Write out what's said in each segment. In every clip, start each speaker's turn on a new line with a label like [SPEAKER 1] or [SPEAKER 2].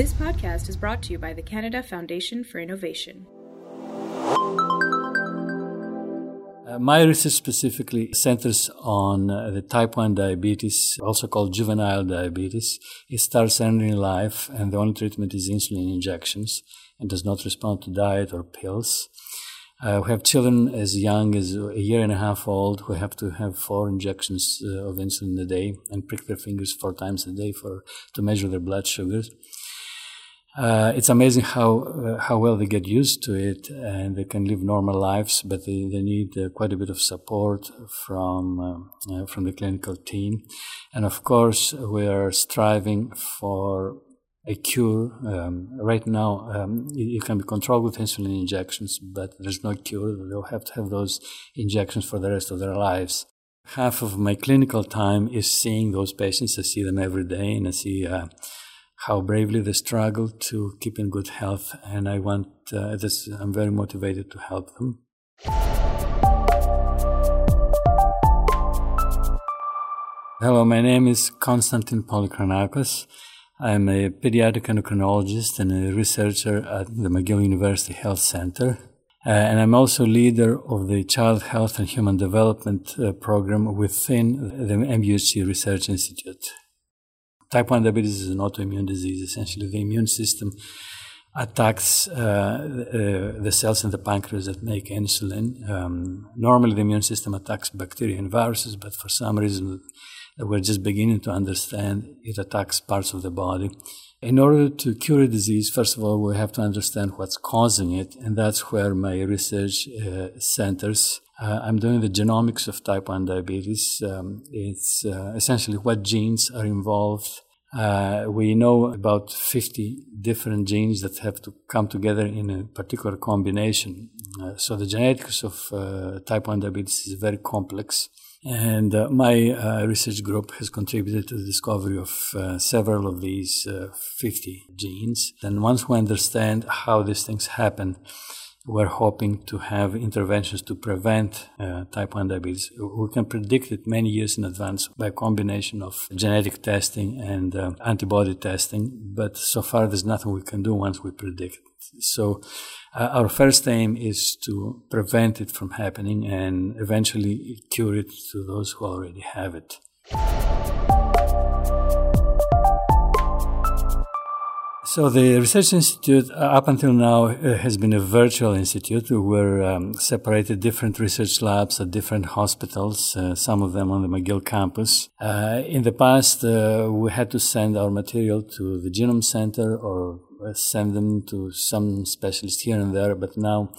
[SPEAKER 1] This podcast is brought to you by the Canada Foundation for Innovation.
[SPEAKER 2] Uh, my research specifically centers on uh, the type 1 diabetes, also called juvenile diabetes. It starts early in life, and the only treatment is insulin injections and does not respond to diet or pills. Uh, we have children as young as a year and a half old who have to have four injections uh, of insulin a day and prick their fingers four times a day for to measure their blood sugars. Uh, it's amazing how uh, how well they get used to it and they can live normal lives, but they, they need uh, quite a bit of support from uh, uh, from the clinical team, and of course we are striving for a cure. Um, right now, um, you can be controlled with insulin injections, but there's no cure. They'll have to have those injections for the rest of their lives. Half of my clinical time is seeing those patients. I see them every day, and I see uh, how bravely they struggle to keep in good health, and I want uh, this. I'm very motivated to help them. Hello, my name is Konstantin Polychronakos. I'm a pediatric endocrinologist and a researcher at the McGill University Health Center. Uh, and I'm also leader of the Child Health and Human Development uh, program within the MUHC Research Institute. Type 1 diabetes is an autoimmune disease. Essentially, the immune system attacks uh, uh, the cells in the pancreas that make insulin. Um, normally, the immune system attacks bacteria and viruses, but for some reason we're just beginning to understand, it attacks parts of the body. In order to cure a disease, first of all, we have to understand what's causing it, and that's where my research uh, centers. Uh, I'm doing the genomics of type 1 diabetes. Um, it's uh, essentially what genes are involved. Uh, we know about 50 different genes that have to come together in a particular combination. Uh, so the genetics of uh, type 1 diabetes is very complex. And uh, my uh, research group has contributed to the discovery of uh, several of these 50 genes. And once we understand how these things happen, we're hoping to have interventions to prevent uh, type 1 diabetes. We can predict it many years in advance by a combination of genetic testing and uh, antibody testing, but so far there's nothing we can do once we predict. So uh, our first aim is to prevent it from happening and eventually cure it to those who already have it. So the Research Institute, uh, up until now, uh, has been a virtual institute. We're um, separated different research labs at different hospitals, uh, some of them on the McGill campus. Uh, in the past, uh, we had to send our material to the Genome Center or uh, send them to some specialist here and there, but now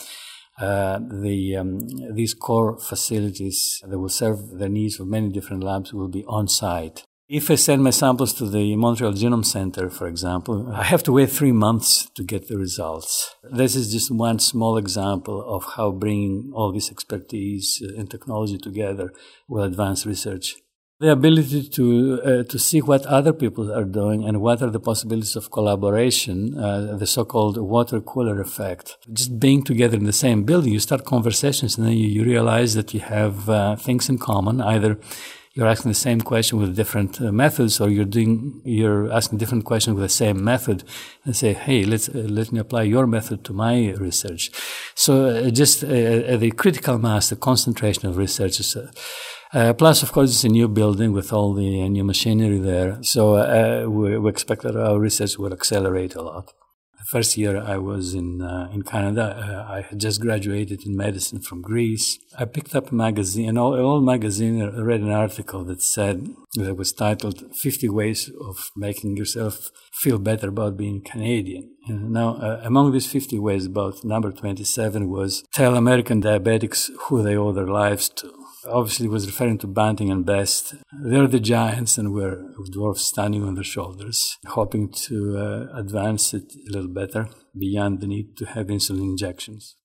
[SPEAKER 2] uh, the um, these core facilities that will serve the needs of many different labs will be on site. If I send my samples to the Montreal Genome Center, for example, I have to wait three months to get the results. This is just one small example of how bringing all this expertise uh, and technology together will advance research. The ability to uh, to see what other people are doing and what are the possibilities of collaboration, uh, the so-called water cooler effect. Just being together in the same building, you start conversations, and then you, you realize that you have uh, things in common, either you're asking the same question with different uh, methods, or you're doing you're asking different questions with the same method, and say, hey, let's uh, let me apply your method to my research. So uh, just uh, uh, the critical mass, the concentration of researchers. Uh, plus, of course, it's a new building with all the new machinery there. So we, we expect that our research will accelerate a lot first year I was in uh, in Canada, uh, I had just graduated in medicine from Greece. I picked up a magazine, an old, old magazine. Read an article that said that was titled "50 Ways of Making Yourself Feel Better About Being Canadian." And now, uh, among these 50 ways, about number 27 was tell American diabetics who they owe their lives to obviously was referring to Banting and Best. They're the giants and we're dwarfs standing on their shoulders, hoping to uh, advance it a little better beyond the need to have insulin injections.